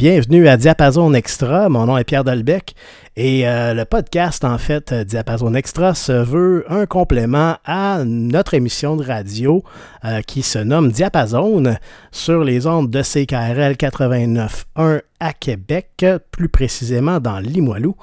bienvenue à Diapason Extra. Mon nom est Pierre Dolbec et euh, le podcast, en fait, euh, Diapason Extra, se veut un complément à notre émission de radio euh, qui se nomme Diapason sur les ondes de CKRL 89.1 à Québec, plus précisément dans Limoilou.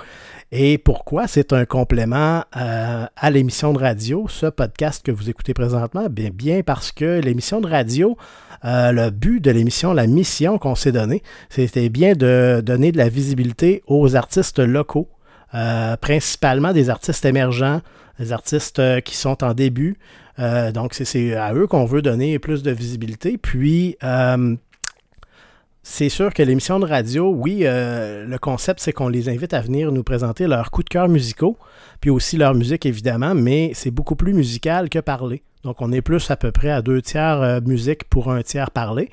Et pourquoi c'est un complément à l'émission de radio, ce podcast que vous écoutez présentement? Bien, bien parce que l'émission de radio euh, le but de l'émission, la mission qu'on s'est donnée, c'était bien de donner de la visibilité aux artistes locaux, euh, principalement des artistes émergents, des artistes euh, qui sont en début. donc, c'est à eux qu'on veut donner plus de visibilité. Puis, c'est sûr que l'émission de radio, oui, le concept, c'est qu'on les invite à venir nous présenter leurs coups de cœur musicaux, puis aussi leur musique, évidemment, mais c'est beaucoup plus musical que parler. Donc, on est plus à peu près à deux tiers euh, musique pour un tiers parler.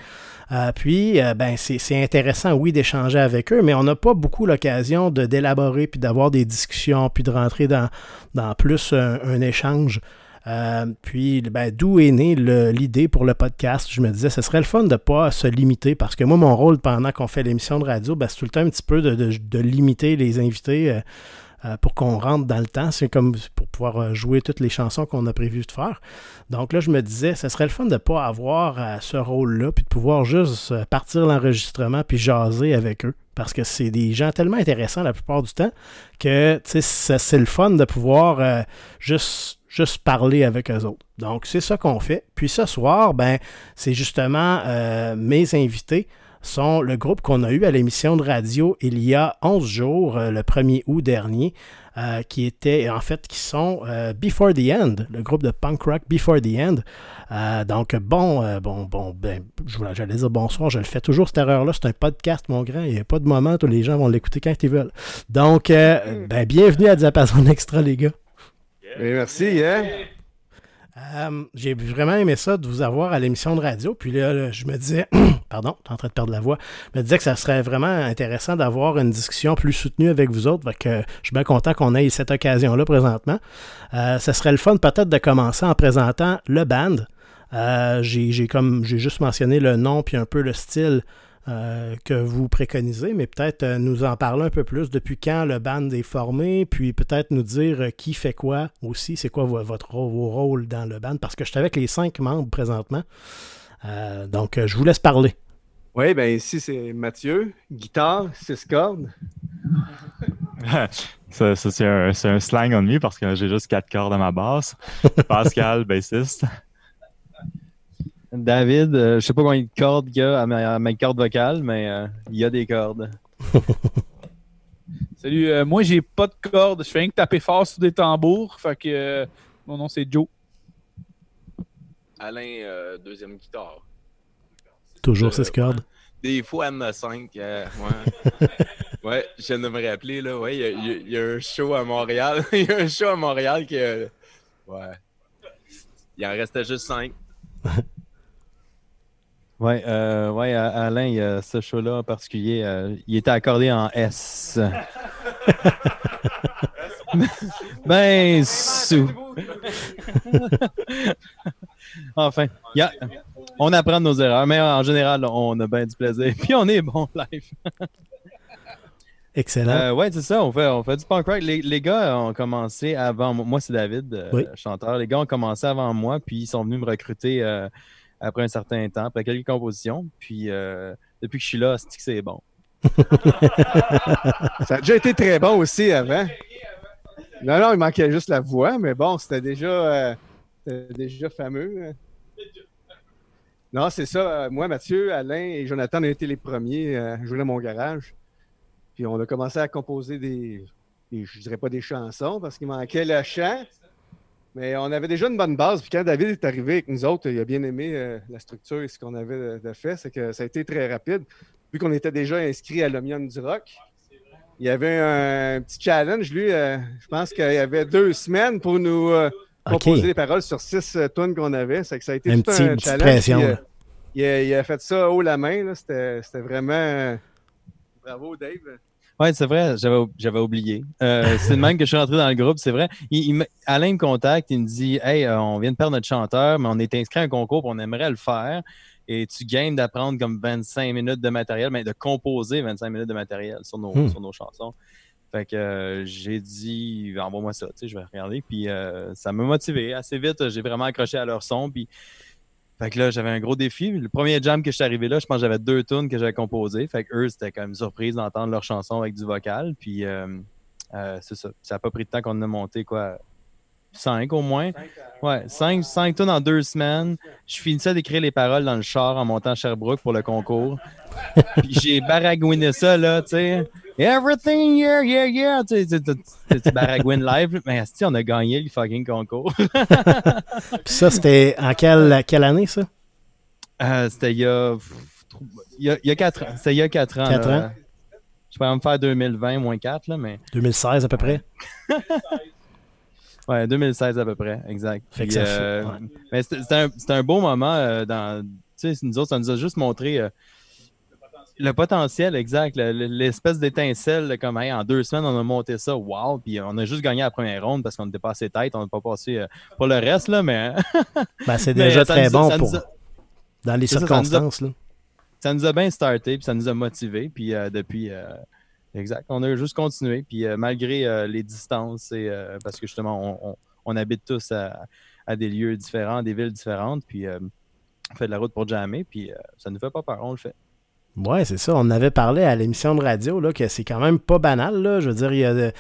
Euh, puis, euh, ben, c'est intéressant, oui, d'échanger avec eux, mais on n'a pas beaucoup l'occasion d'élaborer, puis d'avoir des discussions, puis de rentrer dans, dans plus un, échange. Puis, ben, d'où est née l'idée pour le podcast? Je me disais, ce serait le fun de ne pas se limiter, parce que moi, mon rôle pendant qu'on fait l'émission de radio, ben, c'est tout le temps un petit peu de, de limiter les invités euh, pour qu'on rentre dans le temps. C'est comme pour pouvoir euh, jouer toutes les chansons qu'on a prévu de faire. Donc là, je me disais, ce serait le fun de ne pas avoir euh, ce rôle-là, puis de pouvoir juste partir l'enregistrement puis jaser avec eux. Parce que c'est des gens tellement intéressants la plupart du temps que c'est le fun de pouvoir juste juste parler avec eux autres. Donc, c'est ça qu'on fait. Puis ce soir, ben, c'est justement mes invités sont le groupe qu'on a eu à l'émission de radio il y a 11 jours, euh, le 1er août dernier, euh, qui était en fait qui sont euh, Before the End, le groupe de punk rock Before the End. donc bon, bon, bon, ben, j'allais dire bonsoir, je le fais toujours cette erreur-là, c'est un podcast, mon grand, il n'y a pas de moment où les gens vont l'écouter quand ils veulent. Donc, ben, bienvenue à Diapason Extra, les gars. Merci, hein? Euh, j'ai vraiment aimé ça de vous avoir à l'émission de radio. Puis là, je me disais, pardon, en train de perdre la voix, je me disais que ça serait vraiment intéressant d'avoir une discussion plus soutenue avec vous autres. que je suis bien content qu'on ait cette occasion-là présentement. Euh, ça serait le fun peut-être de commencer en présentant le band. Euh, j'ai j'ai juste mentionné le nom puis un peu le style euh, que vous préconisez, mais peut-être euh, nous en parler un peu plus depuis quand le band est formé, puis peut-être nous dire euh, qui fait quoi aussi, c'est quoi votre vos rôles dans le band, parce que je suis avec les cinq membres présentement. donc, je vous laisse parler. Oui, bien ici, c'est Mathieu, guitare, six cordes. ça, c'est un, slang on me parce que j'ai juste quatre cordes à ma basse. Pascal, bassiste. David, euh, je sais pas combien de cordes il y a à ma, corde vocale, mais euh, il y a des cordes. Salut, euh, moi j'ai pas de cordes, je fais rien que taper fort sur des tambours, fait que mon nom c'est Joe. Alain, deuxième guitare. Toujours 6 cordes. Des fois M5, ouais. ouais, je viens de me rappeler, là, ouais, il y, a un show à Montréal, il y a un show à Montréal qui, ouais, il en restait juste 5. Oui, euh, ouais, Alain, il y a ce show-là en particulier. Euh, il était accordé en S. ben, sous. enfin, on apprend de nos erreurs, mais en général, on a bien du plaisir. Puis on est bon live. Excellent. Euh, ouais, c'est ça. On fait, on fait du punk rock. Les, gars ont commencé avant moi. c'est David, euh, chanteur. Les gars ont commencé avant moi, puis ils sont venus me recruter après un certain temps, après quelques compositions. Puis euh, depuis que je suis là, c'est que c'est bon? ça a déjà été très bon aussi avant. Non, non, il manquait juste la voix, mais bon, c'était déjà, euh, déjà fameux. Non, c'est ça. Moi, Mathieu, Alain et Jonathan, on a été les premiers à jouer dans mon garage. Puis on a commencé à composer des je dirais pas des chansons parce qu'il manquait le chant. Mais on avait déjà une bonne base. Puis quand David est arrivé avec nous autres, il a bien aimé euh, la structure et ce qu'on avait de, fait. C'est que ça a été très rapide. Vu qu'on était déjà inscrit à l'Omion du Rock, il y avait un, petit challenge. Lui, euh, je pense qu'il y avait deux semaines pour nous euh, composer les paroles sur six tonnes qu'on avait. C'est que ça a été un tout petit, un challenge. Il a, il, a, fait ça haut la main. C'était vraiment. Bravo, Dave. Oui, c'est vrai, j'avais oublié. Euh, c'est le même que je suis rentré dans le groupe, c'est vrai. Il, Alain me contacte, il me dit Hey, euh, on vient de perdre notre chanteur, mais on est inscrit à un concours, on aimerait le faire. et tu gagnes d'apprendre comme 25 minutes de matériel, mais de composer 25 minutes de matériel sur nos, Hmm. sur nos chansons. Fait que euh, j'ai dit, envoie-moi ça, tu sais, je vais regarder. Puis euh, ça m'a motivé. Assez vite, j'ai vraiment accroché à leur son. Puis fait que là, j'avais un gros défi. Le premier jam que je suis arrivé là, je pense que j'avais deux tunes que j'avais composées. Fait que eux, c'était quand même surprise d'entendre leur chanson avec du vocal. Puis euh, euh, c'est ça. Ça n'a pas pris de temps qu'on en a monté, quoi. Cinq au moins. Ouais, cinq, cinq tunes en deux semaines. Je finissais d'écrire les paroles dans le char en montant à Sherbrooke pour le concours. Puis j'ai baragouiné ça, là, tu sais. Everything, yeah, yeah, yeah. Tu sais, baragouines live. Mais si on a gagné le fucking concours. Puis ça, c'était en quelle, quelle année, ça? Euh, c'était il y a. Il y a, il y a quatre ans. C'était il y a quatre ans. Quatre là. ans? Je pourrais me faire 2020 moins 4, là, mais. 2016 à peu près? Ouais, 2016 à peu près, exact. Fait que Puis, ça fait- euh, ouais. Mais c'était un, un beau moment euh, dans. Tu sais, nous autres, ça nous a juste montré euh, le potentiel exact, le- le- l'espèce d'étincelle, comme, hey, en deux semaines, on a monté ça, wow, puis on a juste gagné la première ronde parce qu'on était passé tête, on n'a pas passé euh, pour le reste, là, mais. Ben, c'est déjà très a- bon pour, a- dans les c'est ça, ça nous a- circonstances. là. ça nous a bien starté, puis ça nous a motivés, puis euh, depuis, euh, exact, on a juste continué, puis malgré les distances, et, parce que justement, on, on- on habite tous à, à des lieux différents, des villes différentes, puis on fait de la route pour jammer, puis ça ne nous fait pas peur, on le fait. Ouais, c'est ça. On avait parlé à l'émission de radio, là, que c'est quand même pas banal. Je veux dire, il y a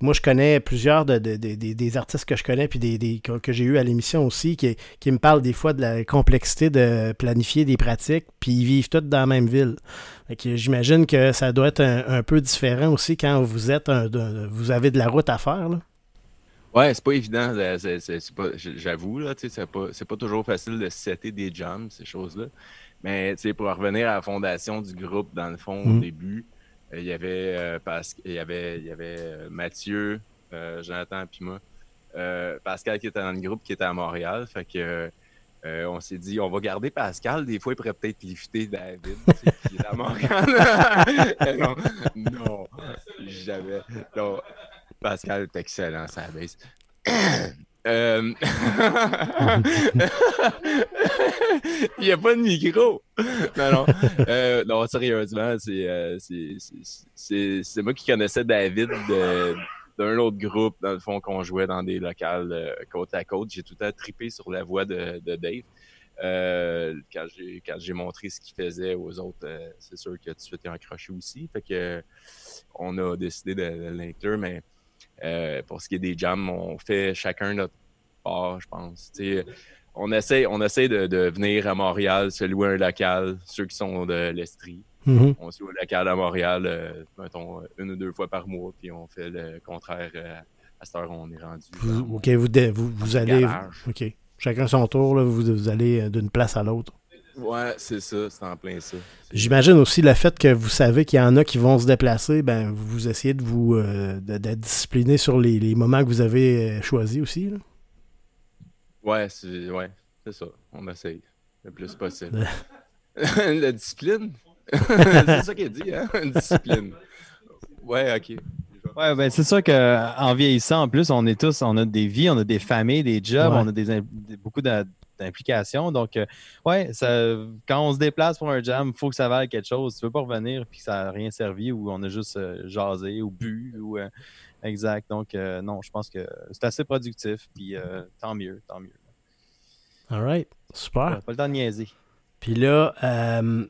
moi, je connais plusieurs de, de- de- des- artistes que je connais, puis des, des- que, j'ai eu à l'émission aussi, qui, qui me parlent des fois de la complexité de planifier des pratiques, puis ils vivent tous dans la même ville. J'imagine que ça doit être un, peu différent aussi quand vous êtes un- vous avez de la route à faire. Ouais, c'est pas évident. J'avoue, c'est pas, pas toujours facile de setter des jams, ces choses-là. Mais tu sais, pour revenir à la fondation du groupe, dans le fond, Mhm. au début, euh, il y avait, euh, il y avait, il y avait euh, Mathieu, euh, Jonathan puis moi. Euh, Pascal qui était dans le groupe, qui était à Montréal. Fait que on s'est dit, on va garder Pascal. Des fois, il pourrait peut-être lifter David, qui est à Montréal. non, non, jamais. Non, Pascal est excellent, ça baisse. Euh, Il n'y a pas de micro. Non, non. Euh, non, sérieusement, c'est, euh, c'est, moi qui connaissais David d'un autre groupe, dans le fond, qu'on jouait dans des locales euh, côte à côte. J'ai tout le temps trippé sur la voix de, de Dave. Euh, quand j'ai quand j'ai montré ce qu'il faisait aux autres, c'est sûr que tout de suite aussi. Fait que on a décidé de, de l'inclure, mais euh, pour ce qui est des jams, on fait chacun notre part, je pense. On essaie, on essaie de, de venir à Montréal, se louer un local, ceux qui sont de l'Estrie. Mhm. On se loue un local à Montréal, euh, mettons, une ou deux fois par mois, puis on fait le contraire euh, à cette heure on est rendu. Vous, OK, vous, dé- vous, vous allez. OK. Chacun son tour, là, vous, vous allez d'une place à l'autre. Ouais, c'est ça, c'est en plein ça. J'imagine aussi le fait que vous savez qu'il y en a qui vont se déplacer, ben vous, vous essayez de vous euh, de- d'être discipliné sur les, les moments que vous avez euh, choisis aussi. là. Ouais, c'est ouais, c'est ça. On essaye le plus possible. La discipline? c'est ça qu'il dit, hein? Une discipline. Ouais, ok. Ouais, ben c'est sûr qu'en vieillissant, en plus, on est tous, on a des vies, on a des familles, des jobs, Ouais. on a des, beaucoup d'a- d'implications. Donc, euh, ouais, ça, quand on se déplace pour un jam, il faut que ça vaille quelque chose. Tu veux pas revenir puis que ça n'a rien servi ou on a juste euh, jasé ou bu ou euh, exact. Donc, non, je pense que c'est assez productif. Puis tant mieux, tant mieux. All right. Super. Pas le temps de niaiser. Puis là, euh,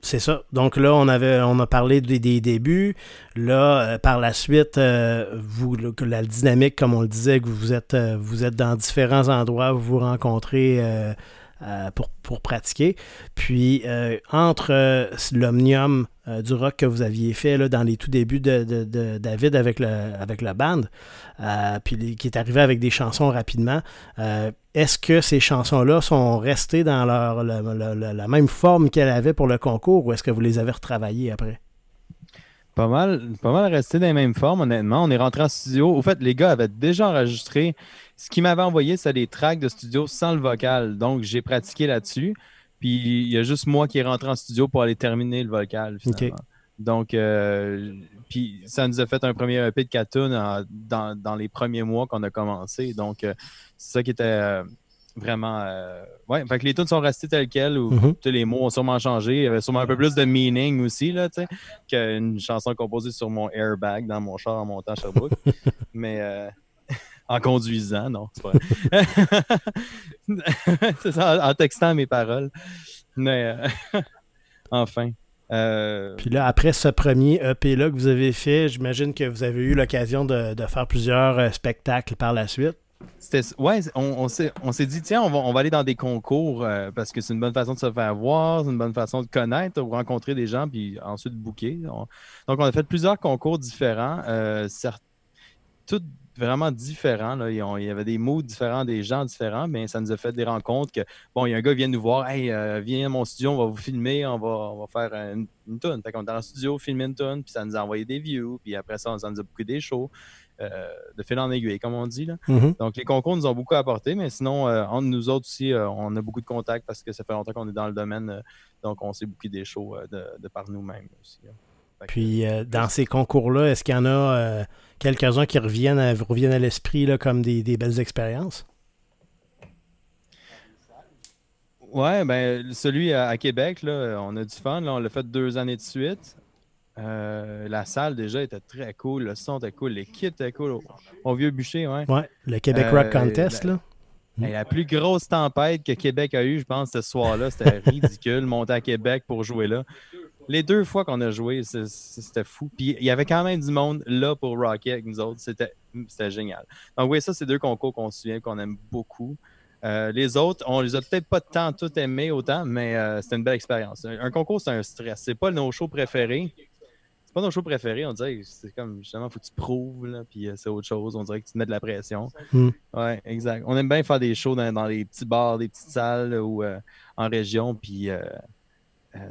c'est ça. Donc là, on avait on a parlé des, des débuts. Là, euh, par la suite, euh, vous, que la dynamique, comme on le disait, que vous êtes, euh, vous êtes dans différents endroits, vous vous rencontrez euh, pour, pratiquer. Puis euh, entre euh, l'omnium du rock que vous aviez fait là, dans les tout débuts de, David avec le, avec la band, puis qui est arrivé avec des chansons rapidement, est-ce que ces chansons-là sont restées dans leur, la même forme qu'elles avaient pour le concours ou est-ce que vous les avez retravaillées après? Pas mal, pas mal resté dans les mêmes formes, honnêtement. On est rentré en studio. Au fait, les gars avaient déjà enregistré. Ce qu'ils m'avaient envoyé, c'était des tracks de studio sans le vocal. Donc, j'ai pratiqué là-dessus. Puis, il y a juste moi qui est rentré en studio pour aller terminer le vocal, finalement. Donc, euh, puis ça nous a fait un premier EP de Catoon dans, dans les premiers mois qu'on a commencé. Donc, euh, c'est ça qui était euh, vraiment. ouais, fait que les tunes sont restées telles quelles, ou tous les mots ont sûrement changé. Il y avait sûrement un peu plus de meaning aussi, là, tu sais, qu'une chanson composée sur mon airbag dans mon char en montant à Sherbrooke. Mais euh, en conduisant, non, c'est pas vrai. c'est ça, en, en textant mes paroles. Mais euh, enfin. euh, Puis là, après ce premier EP-là que vous avez fait, j'imagine que vous avez eu l'occasion de, de faire plusieurs euh, spectacles par la suite. Ouais, on, on s'est, dit, tiens, on va, aller dans des concours euh, parce que c'est une bonne façon de se faire voir, c'est une bonne façon de connaître ou rencontrer des gens, puis ensuite booker. On- donc, on a fait plusieurs concours différents, euh, tous vraiment différents. Il y avait des mots différents, des gens différents, mais ça nous a fait des rencontres que, bon, il y a un gars qui vient nous voir, hey, euh, viens à mon studio, on va vous filmer, on va, va faire une, une tune. Fait qu'on est dans le studio, filmer une tune, puis ça nous a envoyé des views, puis après ça, ça nous a booké des shows, euh, de fil en aiguille, comme on dit. Là. Mhm. Donc, les concours nous ont beaucoup apporté, mais sinon, euh, entre nous autres aussi, euh, on a beaucoup de contacts parce que ça fait longtemps qu'on est dans le domaine. donc, on s'est booké des shows de, de par nous-mêmes aussi. Puis dans ces concours-là, est-ce qu'il y en a quelques-uns qui reviennent à, vous reviennent à l'esprit comme des, des belles expériences? Ouais, ben, celui à, à Québec, là, on a du fun. Là, on l'a fait deux années de suite. Euh, la salle, déjà, était très cool. Le son était cool. L'équipe était cool. Au, au Vieux Bûcher, ouais. Ouais, le Québec Euh, Rock Contest, la- là. Mm. Hey, la plus grosse tempête que Québec a eue, je pense, ce soir-là, c'était ridicule. Monter à Québec pour jouer là. Les deux fois qu'on a joué, c'était fou. Puis il y avait quand même du monde là pour rocker avec nous autres. C'était génial. Donc oui, ça, c'est deux concours qu'on se souvient, qu'on aime beaucoup. Euh, les autres, on les a peut-être pas tant tout aimés autant, mais c'était une belle expérience. Un, un concours, c'est un stress. C'est pas nos shows préférés. C'est pas nos shows préférés. On dirait que c'est comme justement, faut que tu prouves, là, puis euh, c'est autre chose. On dirait que tu mets de la pression. Mm. Ouais, exact. On aime bien faire des shows dans, dans les petits bars, des petites salles là, ou euh, en région, puis euh,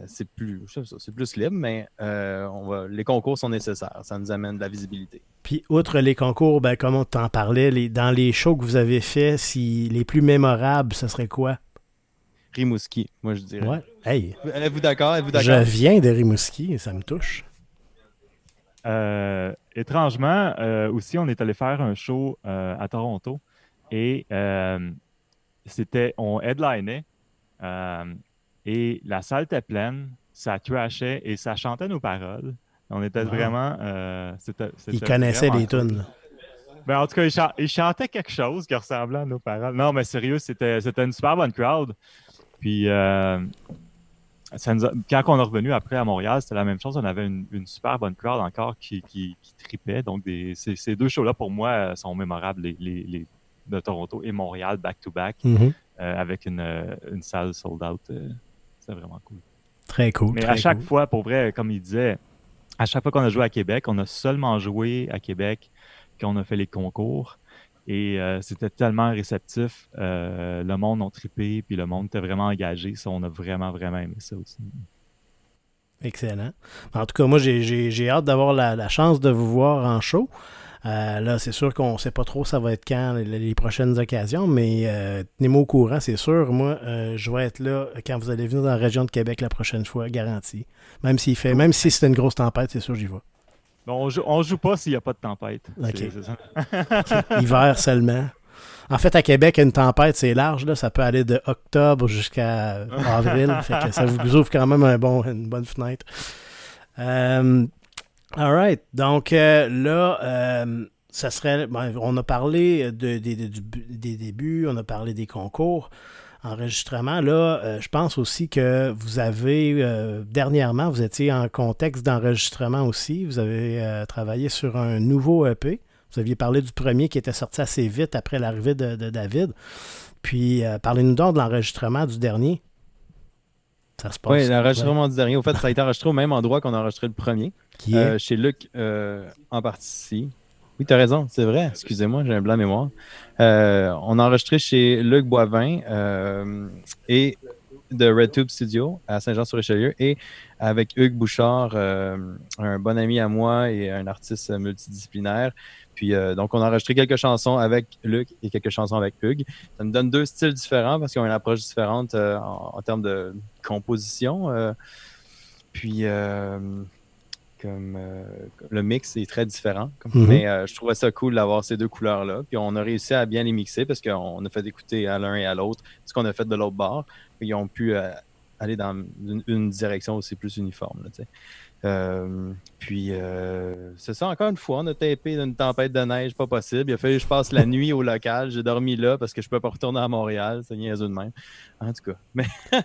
c'est plus, je c'est plus libre, mais on va, les concours sont nécessaires. Ça nous amène de la visibilité. Puis, outre les concours, ben, comme on t'en parlait, les, dans les shows que vous avez faits, si les plus mémorables, ce serait quoi? Rimouski, moi je dirais. Ouais. Hey, Êtes-vous d'accord? Êtes-vous je d'accord? viens de Rimouski et ça me touche. Euh, étrangement, euh, aussi, on est allé faire un show euh, à Toronto et c'était, on headlinait et la salle était pleine, ça trashait et ça chantait nos paroles. On était Wow. vraiment. c'était, Ils connaissaient les tunes. Ben, en tout cas, ils, chan- ils chantaient quelque chose qui ressemblait à nos paroles. Non, mais sérieux, c'était, c'était une super bonne crowd. Puis, euh, ça nous a- quand on est revenu après à Montréal, c'était la même chose. On avait une, une super bonne crowd encore qui, qui, qui tripait. Donc, des, ces, ces deux shows-là, pour moi, euh, sont mémorables, les, les, les de Toronto et Montréal, back-to-back, Mhm. euh, avec une, euh, une salle sold out. c'est vraiment cool. Très cool. Mais très à chaque cool. fois, pour vrai, comme il disait, à chaque fois qu'on a joué à Québec, on a seulement joué à Québec quand on a fait les concours. Et euh, c'était tellement réceptif. euh, le monde a trippé, puis le monde était vraiment engagé. Ça, on a vraiment, vraiment aimé ça aussi. Excellent. En tout cas, moi, j'ai- j'ai j'ai hâte d'avoir la, la chance de vous voir en show. Euh, là, c'est sûr qu'on ne sait pas trop ça va être quand les, les prochaines occasions, mais euh, tenez-moi au courant, c'est sûr. Moi, euh, je vais être là quand vous allez venir dans la région de Québec la prochaine fois, garanti. Même s'il fait, même si c'est une grosse tempête, c'est sûr j'y vais. On joue, on joue pas s'il n'y a pas de tempête. Ok. C'est- c'est ça. Hiver seulement. En fait, à Québec, une tempête, c'est large. Là, ça peut aller de octobre jusqu'à avril. fait que ça vous ouvre quand même un bon, une bonne fenêtre. Euh, all right. Donc euh, là, euh, ça serait. ben, on a parlé de- de- de- du- des débuts, on a parlé des concours. Enregistrement, là, euh, je pense aussi que vous avez, euh, dernièrement, vous étiez en contexte d'enregistrement aussi. Vous avez euh, travaillé sur un nouveau EP. Vous aviez parlé du premier qui était sorti assez vite après l'arrivée de, de David. Puis, parlez-nous donc de l'enregistrement du dernier. Ça se passe. Oui, l'enregistrement du dernier. Au fait, ça a été enregistré au même endroit qu'on a enregistré le premier. Qui est? Chez Luc en partie ici. Oui, tu as raison, c'est vrai. Excusez-moi, j'ai un blanc mémoire. Euh, on a enregistré chez Luc Boivin euh, et de RedTube Studio à Saint-Jean-sur-Richelieu et avec Hugues Bouchard, euh, un bon ami à moi et un artiste multidisciplinaire. Puis donc, on a enregistré quelques chansons avec Luc et quelques chansons avec Hugues. Ça nous donne deux styles différents parce qu'ils ont une approche différente en, en termes de composition. euh. Euh, comme le mix est très différent. Mhm. Mais je trouvais ça cool d'avoir ces deux couleurs-là. Puis on a réussi à bien les mixer parce qu'on a fait écouter à l'un et à l'autre ce qu'on a fait de l'autre bord. Puis ils ont pu aller dans une, direction aussi plus uniforme. Euh, puis, euh, c'est ça, encore une fois, on a tapé d'une tempête de neige, pas possible. Il a fallu que je passe la nuit au local. J'ai dormi là parce que je peux pas retourner à Montréal. C'est niaiseux de même. En tout cas. Mais,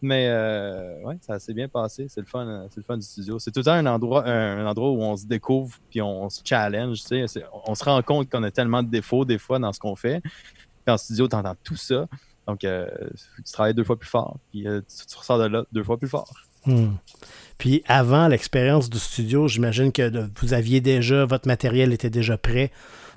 mais euh, ouais, ça s'est bien passé. C'est le fun, c'est le fun du studio. C'est tout un endroit, un, endroit où on se découvre puis on, se challenge. Tu sais. On se rend compte qu'on a tellement de défauts des fois dans ce qu'on fait. Puis en studio, tu entends tout ça. Donc, tu travailles deux fois plus fort. Puis tu, ressors de là deux fois plus fort. Hmm. Puis avant l'expérience du studio, j'imagine que vous aviez déjà, votre matériel était déjà prêt.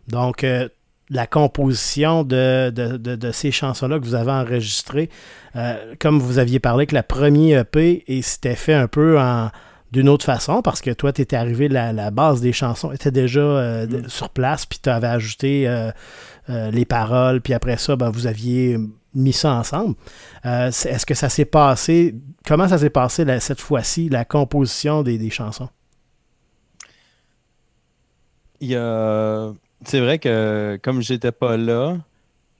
Donc, euh, la composition de, ces chansons-là que vous avez enregistrées, euh, comme vous aviez parlé que la première EP, et c'était fait un peu en d'une autre façon, parce que toi, tu étais arrivé, la, la base des chansons était déjà euh, mm. sur place, puis tu avais ajouté les paroles, puis après ça, ben, vous aviez mis ça ensemble. Est-ce que ça s'est passé Comment ça s'est passé cette fois-ci, la composition des, chansons? Il y a... C'est vrai que comme j'étais pas là,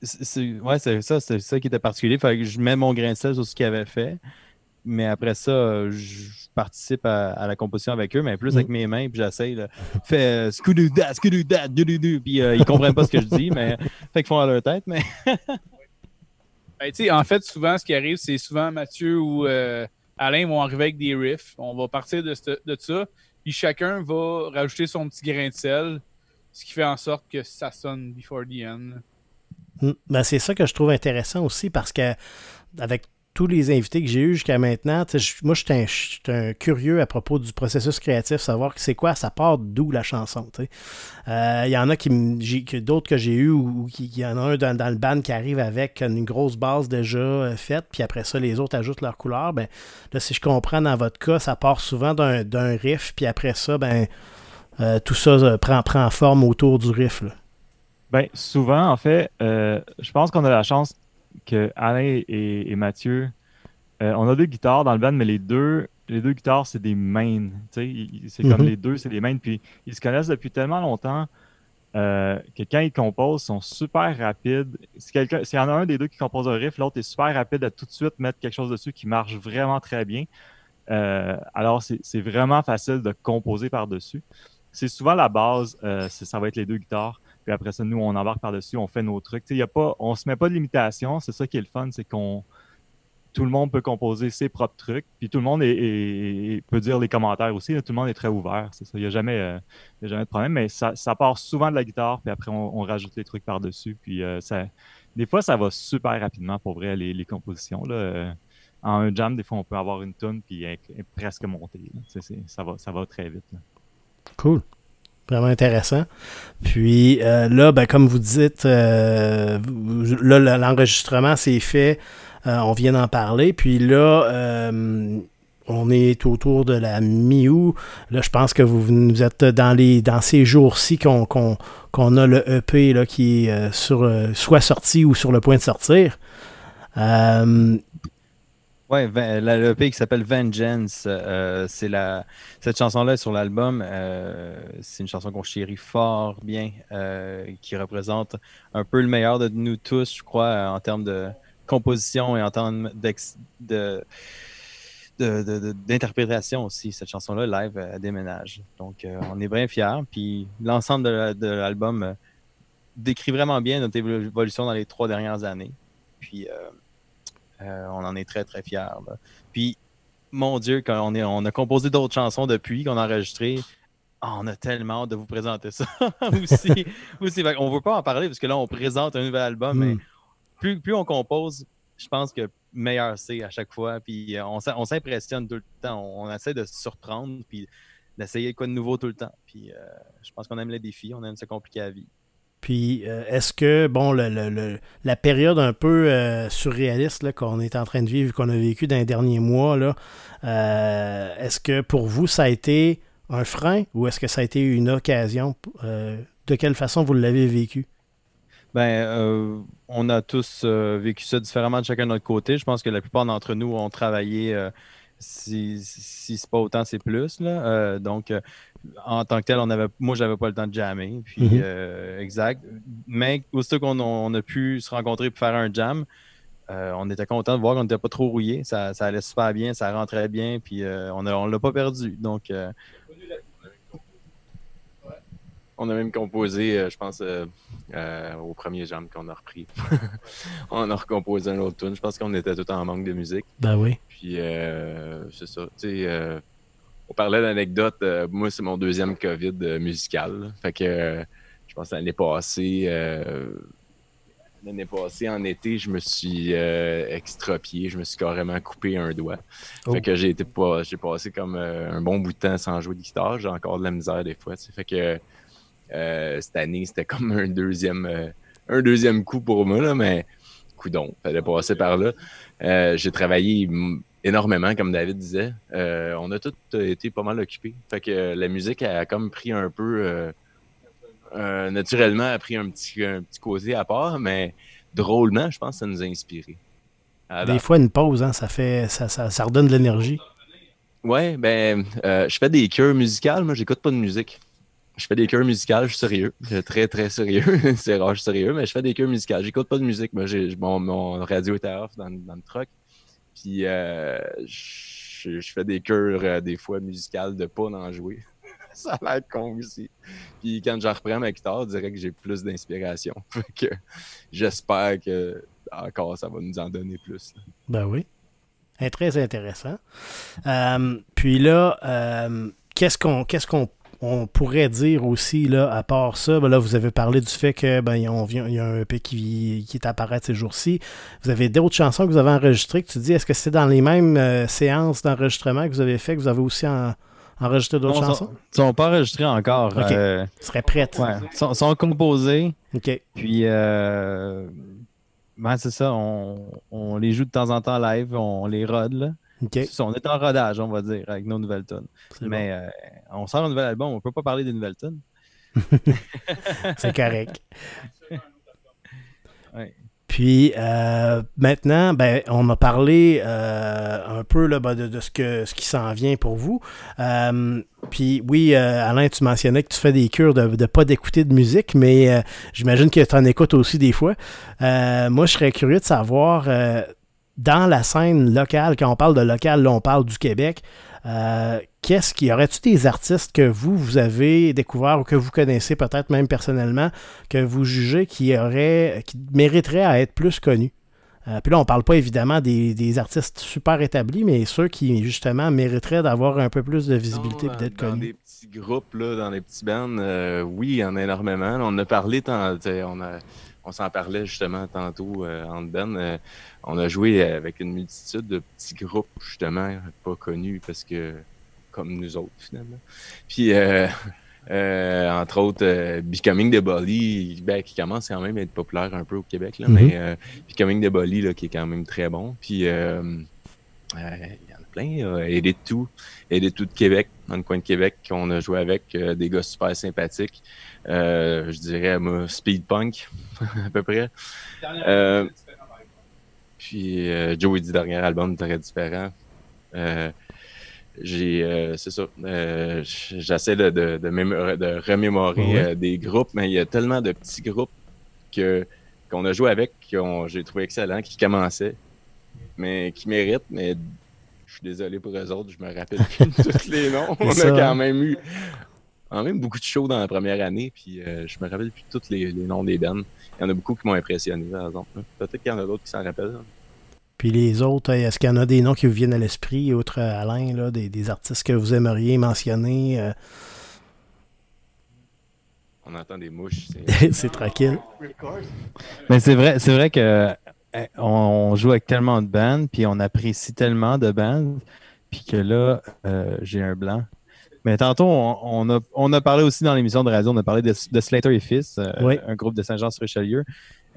c'est ouais, c'est ça, c'est ça qui était particulier. Fait que je mets mon grain de sel sur ce qu'ils avaient fait. Mais après ça, je participe à, la composition avec eux, mais plus avec mm. mes mains, puis j'essaye. Fais euh, scudou da, scudou da, Puis euh, ils comprennent pas ce que je dis, mais fait qu'ils font à leur tête, mais. Ben, en fait, souvent, ce qui arrive, c'est souvent Mathieu ou euh, Alain vont arriver avec des riffs. On va partir de, de, ça. Puis chacun va rajouter son petit grain de sel, ce qui fait en sorte que ça sonne before the end. Hmm. Ben, c'est ça que je trouve intéressant aussi parce que avec tous les invités que j'ai eus jusqu'à maintenant, moi, je suis un, curieux à propos du processus créatif, savoir c'est quoi, ça part d'où la chanson. Il euh, y en a qui d'autres que j'ai eu ou il y en a un dans, le band qui arrive avec une grosse base déjà euh, faite, puis après ça, les autres ajoutent leur couleur. Ben, là, si je comprends dans votre cas, ça part souvent d'un riff, puis après ça, ben, euh, tout ça prend, prend forme autour du riff. Ben, souvent, en fait, je pense qu'on a la chance que Alain et, Mathieu, euh, on a deux guitares dans le band, mais les deux, les deux guitares, c'est des mains. C'est comme mhm. les deux, c'est des mains. Puis ils se connaissent depuis tellement longtemps euh, que quand ils composent, ils sont super rapides. Si s'il y en a un des deux qui compose un riff, l'autre est super rapide à tout de suite mettre quelque chose dessus qui marche vraiment très bien. Euh, alors, c'est vraiment facile de composer par-dessus. C'est souvent la base, ça va être les deux guitares. Puis après ça, nous, on embarque par-dessus, on fait nos trucs. Y a pas, on se met pas de limitation. C'est ça qui est le fun, c'est qu'on tout le monde peut composer ses propres trucs. Puis tout le monde peut dire les commentaires aussi. tout le monde est très ouvert. C'est ça. Il n'y a, jamais, euh, jamais de problème. Mais ça, part souvent de la guitare, puis après, on, rajoute les trucs par-dessus. Puis euh, des fois, ça va super rapidement pour vrai, les, compositions. Là. Euh, en un jam, des fois, on peut avoir une tune puis elle est presque montée. ça, va, ça va très vite. Cool. Vraiment intéressant. Puis euh, là, ben, comme vous dites, euh, là, l'enregistrement s'est fait. Euh, on vient d'en parler. Puis là, on est autour de la mi-août. Là, je pense que vous, êtes dans les dans ces jours-ci qu'on a le EP là, qui est sur, soit sorti ou sur le point de sortir. Ouais, l'EP qui s'appelle Vengeance, euh, c'est la cette chanson-là sur l'album. Euh, c'est une chanson qu'on chérit fort bien, euh, qui représente un peu le meilleur de nous tous, je crois, en termes de composition et en termes d'interprétation aussi. Cette chanson-là, live, à déménage. Donc, on est bien fiers. Puis l'ensemble de l'album décrit vraiment bien notre évolution dans les trois dernières années. Puis euh, on en est très, très fiers. Puis, mon Dieu, quand on, est, on a composé d'autres chansons depuis, qu'on a enregistré, ah, on a tellement hâte de vous présenter ça aussi. aussi. On ne veut pas en parler parce que là, on présente un nouvel album, mais hmm. plus, on compose, je pense que meilleur c'est à chaque fois. Puis euh, on, s'impressionne tout le temps. On, essaie de se surprendre puis d'essayer quoi de nouveau tout le temps. Puis euh, je pense qu'on aime les défis, on aime se compliquer la vie. Puis euh, est-ce que, bon, le, la période un peu euh, surréaliste qu'on est en train de vivre, qu'on a vécu dans les derniers mois, là, euh, est-ce que pour vous, ça a été un frein ou est-ce que ça a été une occasion? de quelle façon vous l'avez vécu? Ben, on a tous vécu ça différemment de chacun de notre côté. Je pense que la plupart d'entre nous ont travaillé si, si c'est pas autant, c'est plus. Là. donc, en tant que tel, on avait, moi, j'avais pas le temps de jammer. Puis, mm-hmm. exact. Mais aussitôt qu'on on a pu se rencontrer pour faire un jam, on était content de voir qu'on n'était pas trop rouillé. Ça, ça, allait super bien, ça rentrait bien, puis on ne on l'a pas perdu. Donc, on a même composé, euh, je pense, euh, euh, au premier jam qu'on a repris. on a recomposé un autre tune. Je pense qu'on était tout en manque de musique. Ben oui. Puis, c'est ça. Tu sais, on parlait d'anecdotes. moi, c'est mon deuxième COVID musical. Fait que je pense l'année passée, l'année passée, en été, je me suis extrapié. Je me suis carrément coupé un doigt. Fait oh. que j'ai été pas, j'ai passé comme un bon bout de temps sans jouer de guitare. J'ai encore de la misère des fois. Fait que euh, cette année, c'était comme un deuxième, euh, un deuxième coup pour moi, là, mais coudon, fallait passer par là. Euh, j'ai travaillé énormément, comme David disait. on a tous été pas mal occupés. Fait que la musique a comme pris un peu naturellement a pris un petit, un petit côté à part, mais drôlement, je pense que ça nous a inspiré. Des fois, une pause, hein, ça fait ça, ça, ça redonne de l'énergie. Ouais, ben, je fais des cœurs musicales, moi, j'écoute pas de musique je fais des chœurs musicales, je suis sérieux. Très, très sérieux. c'est rare, je suis sérieux, mais je fais des chœurs musicales. J'écoute pas de musique. Moi, mon, radio était off dans, dans le truck. Puis, euh, je, je, fais des chœurs, euh, des fois, musicales de pas en jouer. ça a l'air con aussi. Puis, quand je reprends ma guitare, je dirais que j'ai plus d'inspiration. que j'espère que, encore, ça va nous en donner plus. Ben oui. très intéressant. Euh, puis là, qu'est-ce qu'on qu'est-ce qu'on on pourrait dire aussi, là, à part ça, ben là, vous avez parlé du fait que ben, on vient, il y a un EP qui, qui est apparaître ces jours-ci. Vous avez d'autres chansons que vous avez enregistrées que tu dis, est-ce que c'est dans les mêmes euh, séances d'enregistrement que vous avez fait, que vous avez aussi enregistré d'autres chansons? Ils sont pas enregistrés encore. OK. Euh, Ils seraient prêtes. Ouais. Ils sont, composés. OK. Puis, euh, ben, c'est ça, on, on, les joue de temps en temps live, on les rode, là on est en rodage, on va dire, avec nos nouvelles tonnes. Mais euh, on sort un nouvel album, on ne peut pas parler des nouvelles tonnes. C'est correct. Puis euh, maintenant, ben, on a parlé euh, un peu là, ben, de, ce, que, ce qui s'en vient pour vous. puis oui, Alain, tu mentionnais que tu fais des cures de ne pas d'écouter de musique, mais j'imagine que tu en écoutes aussi des fois. moi, je serais curieux de savoir dans la scène locale, quand on parle de local, là, on parle du Québec. Euh, qu'est-ce qu'il y aurait-tu des artistes que vous, vous avez découvert ou que vous connaissez peut-être même personnellement, que vous jugez qui auraient, qui mériteraient à être plus connus? Euh, puis là, on parle pas évidemment des, artistes super établis, mais ceux qui, justement, mériteraient d'avoir un peu plus de visibilité et d'être connus. Dans des petits groupes, là, dans des petits bands, euh, oui, il y en a énormément. On a parlé, tant, on a on s'en parlait justement tantôt euh, en Ben. Euh, on a joué avec une multitude de petits groupes, justement, pas connus parce que, comme nous autres, finalement. Puis, euh, entre autres, Becoming the Bolly, ben, qui commence quand même à être populaire un peu au Québec, là, mais mm-hmm. Becoming the Bolly, là, qui est quand même très bon. Puis, plein. Edit tout, Edit tout de Québec, dans le coin de Québec, qu'on a joué avec des gars super sympathiques. Euh, je dirais, moi, speed punk, à peu près. Euh, puis euh, Joey dit dernier album très différent. j'ai c'est ça. J'essaie de, de, de, remémorer des groupes, mais il y a tellement de petits groupes que qu'on a joué avec, que j'ai trouvé excellent, qui commençaient, mais qui méritent, mais je suis désolé pour eux autres, je me rappelle plus tous les noms. On a quand même eu quand même beaucoup de shows dans la première année, puis euh, je me rappelle plus tous les, noms des bands. Il y en a beaucoup qui m'ont impressionné, par exemple. Peut-être qu'il y en a d'autres qui s'en rappellent. Puis les autres, est-ce qu'il y en a des noms qui vous viennent à l'esprit, outre Alain, là, des, artistes que vous aimeriez mentionner? Euh? On entend des mouches. C'est tranquille. Mais c'est vrai, c'est vrai que on joue avec tellement de bandes, puis on apprécie tellement de bandes, puis que là, euh, j'ai un blanc. Mais tantôt, on, a, on, a, parlé aussi dans l'émission de radio, on a parlé de, Slater et Fils, euh, un groupe de Saint-Jean-sur-Richelieu,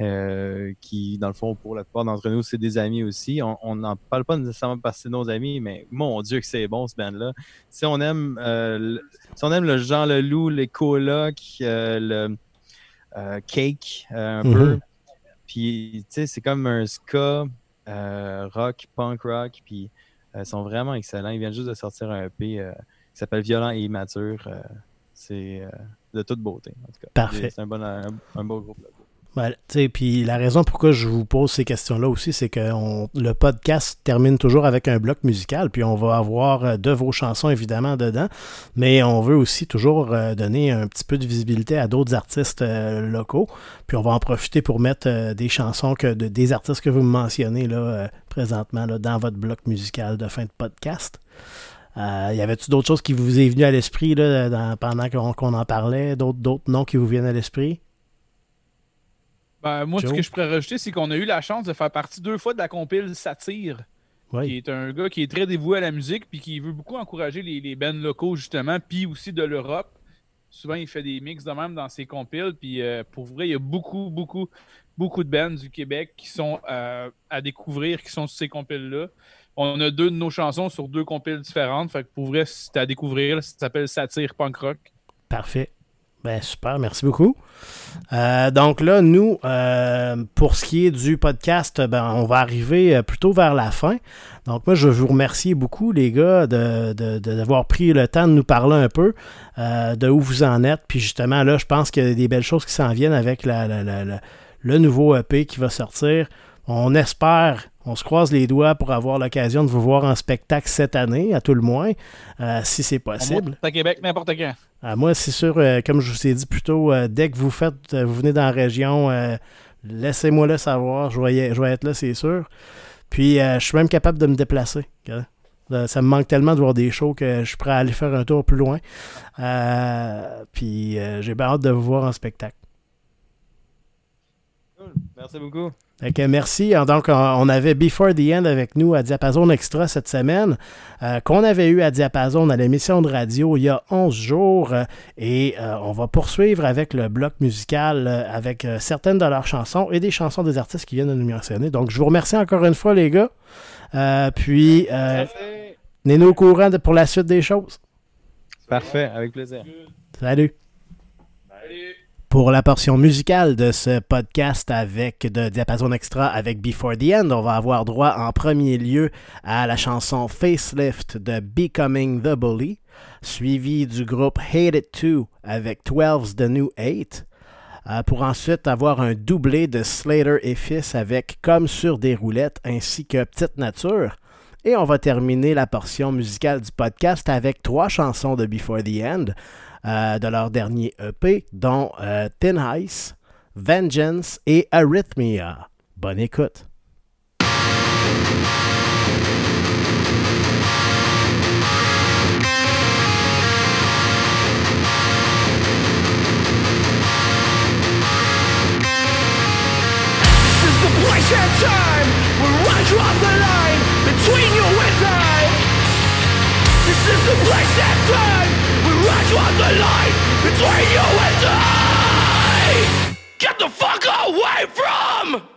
euh, qui, dans le fond, pour la plupart d'entre nous, c'est des amis aussi. On n'en parle pas nécessairement parce que c'est nos amis, mais mon Dieu que c'est bon ce band-là. Si on aime euh, si on aime le Jean Leloup, les colocs, le Cake, un mm-hmm. peu, puis tu sais, c'est comme un ska, rock, punk rock, puis ils sont vraiment excellents. Ils viennent juste de sortir un EP qui s'appelle Violent et Immature. c'est de toute beauté, en tout cas. Parfait. C'est un, bon, un, beau groupe. Ben, puis la raison pourquoi je vous pose ces questions-là aussi, c'est que le podcast termine toujours avec un bloc musical, puis on va avoir euh, de vos chansons évidemment dedans, mais on veut aussi toujours euh, donner un petit peu de visibilité à d'autres artistes euh, locaux, puis on va en profiter pour mettre des chansons que des artistes que vous me mentionnez là, présentement dans votre bloc musical de fin de podcast. y avait-tu d'autres choses qui vous est venu à l'esprit pendant qu'on en parlait, d'autres noms qui vous viennent à l'esprit? Ben, moi, ce que je pourrais rajouter, c'est qu'on a eu la chance de faire partie deux fois de la compile Satire. Qui est un gars qui est très dévoué à la musique puis qui veut beaucoup encourager les, les bands locaux, justement, puis aussi de l'Europe. Souvent, il fait des mix de même dans ses compiles. Puis euh, pour vrai, il y a beaucoup, beaucoup, beaucoup de bands du Québec qui sont euh, à découvrir, qui sont sur ces compiles-là. On a deux de nos chansons sur deux compiles différentes. Fait que pour vrai, c'est à découvrir. Ça s'appelle Satire Punk Rock. Parfait. Ben, super, merci beaucoup. Euh, donc là, nous, euh, pour ce qui est du podcast, ben, on va arriver euh, plutôt vers la fin. Donc moi, je veux vous remercier beaucoup, les gars, d'avoir de, pris le temps de nous parler un peu de où vous en êtes. Puis justement, là, je pense qu'il y a des belles choses qui s'en viennent avec la, le nouveau EP qui va sortir. On espère, on se croise les doigts pour avoir l'occasion de vous voir en spectacle cette année, à tout le moins, si c'est possible. À Québec, n'importe quand. Ah, moi, c'est sûr, euh, comme je vous ai dit plus tôt, euh, dès que vous faites, euh, vous venez dans la région, laissez-moi le savoir. Je vais, être là, c'est sûr. Puis, je suis même capable de me déplacer. Ça me manque tellement de voir des shows que je suis prêt à aller faire un tour plus loin. puis, j'ai bien hâte de vous voir en spectacle. Merci beaucoup merci. Donc, on avait Before the End avec nous à Diapason Extra cette semaine, euh, qu'on avait eu à Diapason à l'émission de radio il y a 11 jours. Euh, et euh, on va poursuivre avec le bloc musical avec certaines de leurs chansons et des chansons des artistes qui viennent de nous mentionner. Donc, je vous remercie encore une fois, les gars. puis, tenez-nous au courant pour la suite des choses. Parfait, avec plaisir. Salut. Salut pour la portion musicale de ce podcast avec de Diapason Extra avec Before the End, on va avoir droit en premier lieu à la chanson Facelift de Becoming the Bully, suivi du groupe Hate It Too avec 12's The New 8, euh, pour ensuite avoir un doublé de Slater et Fils avec Comme sur des roulettes ainsi que Petite Nature. Et on va terminer la portion musicale du podcast avec trois chansons de Before the End. Euh, de leur dernier EP, dont euh, Thin Ice, Vengeance et Arrhythmia. Bonne écoute. place and time where I draw the line between you and I. This is the place and time I draw the line between you and I! Get the fuck away from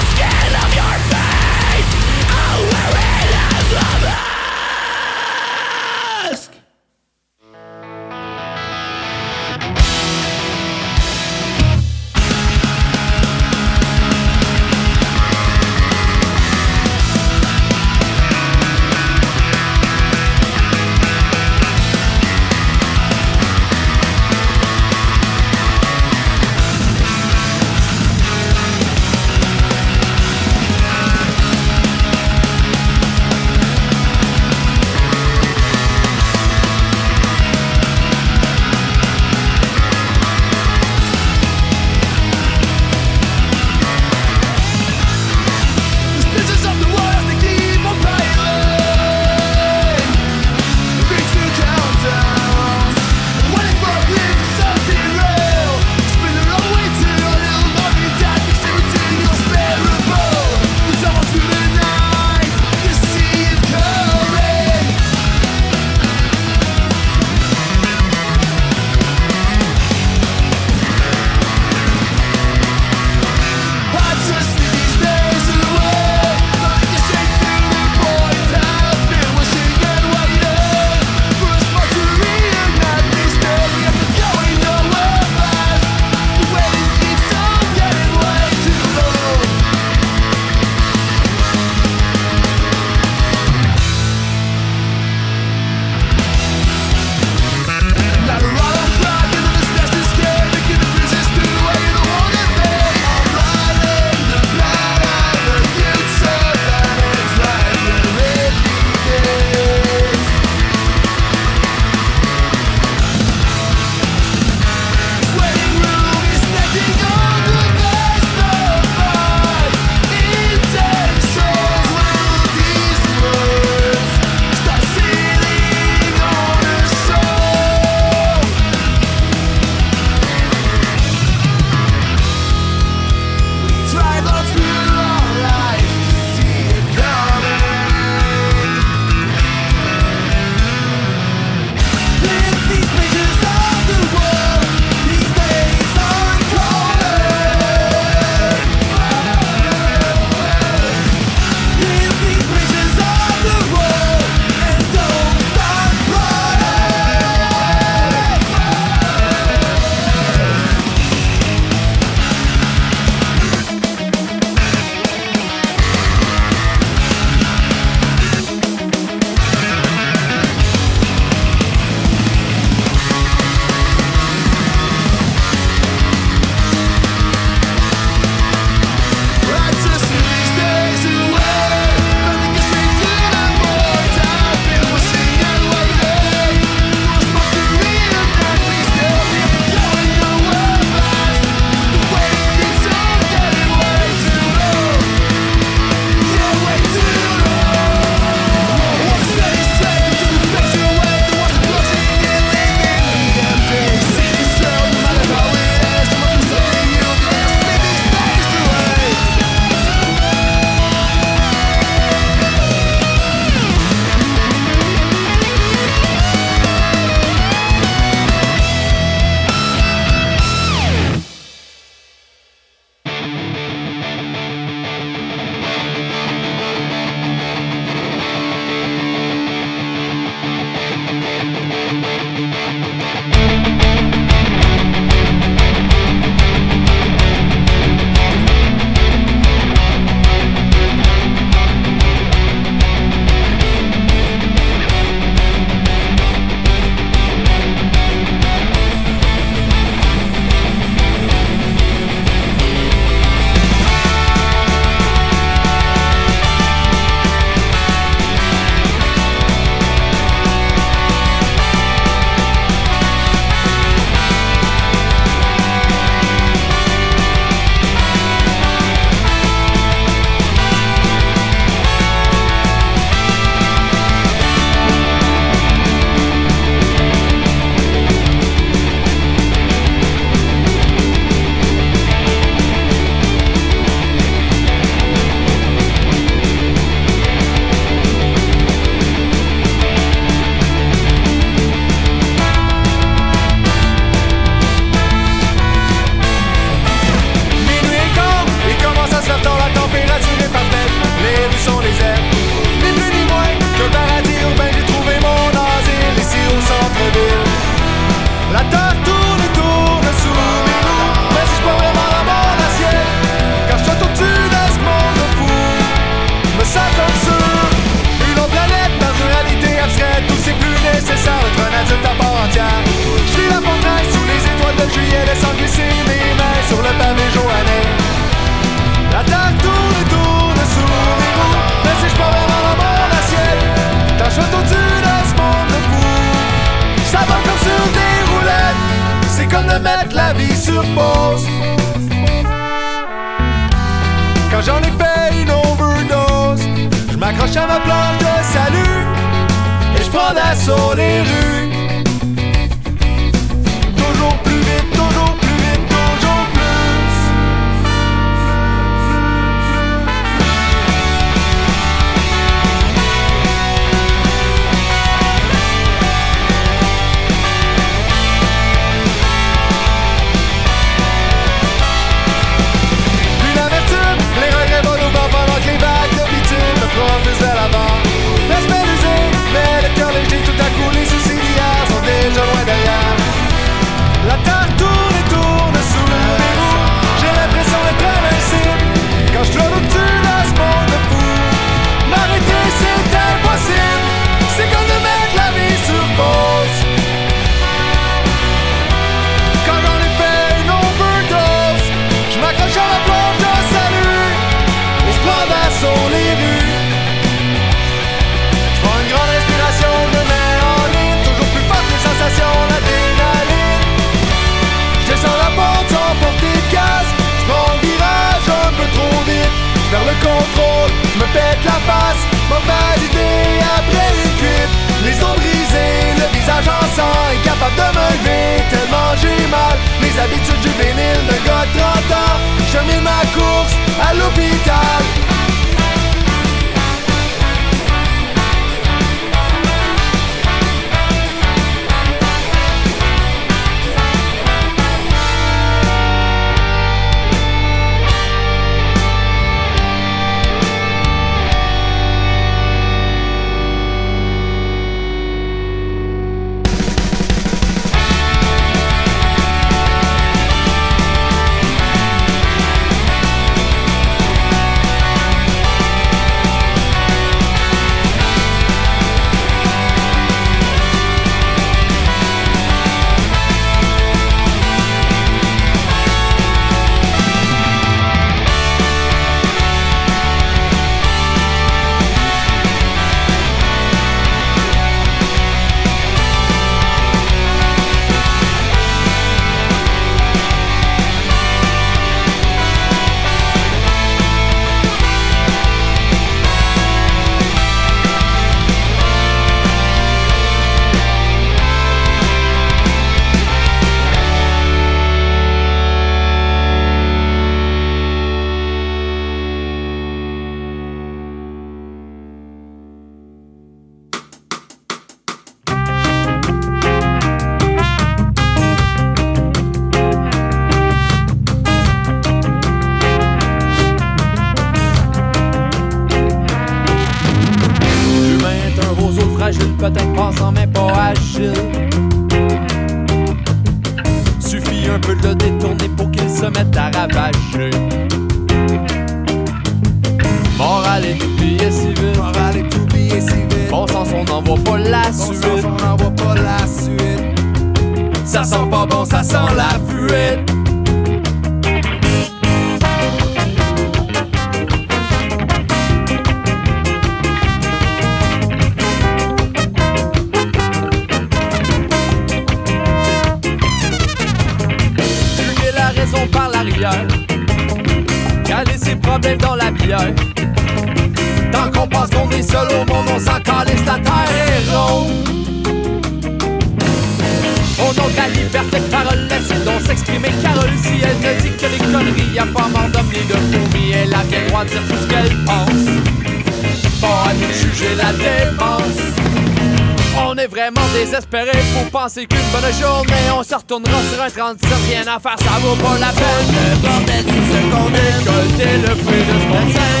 se retournera sur un 37, rien à faire, ça vaut pas la peine. Le bordel, c'est ce qu'on est, le fruit de ce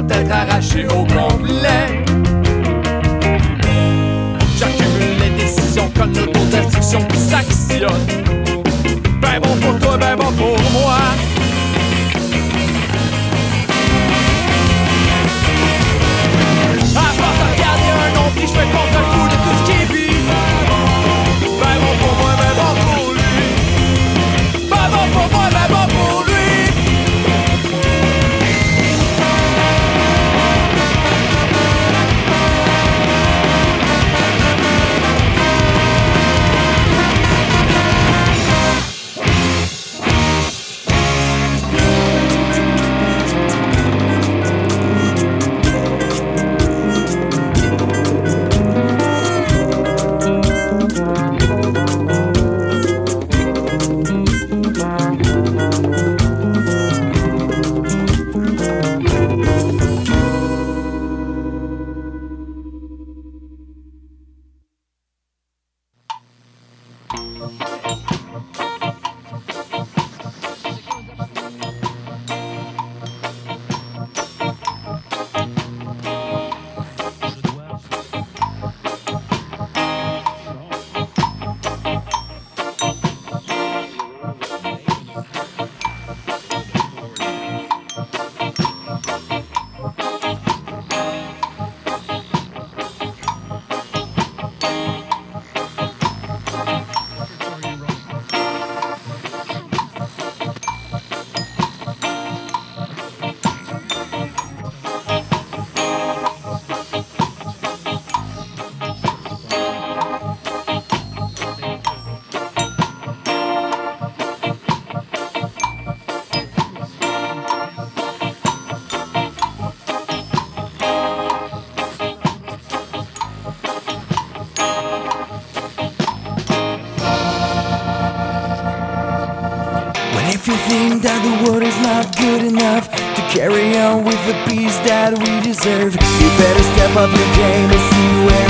sans tête arraché au con. the peace that we deserve. You better step up your game and see where.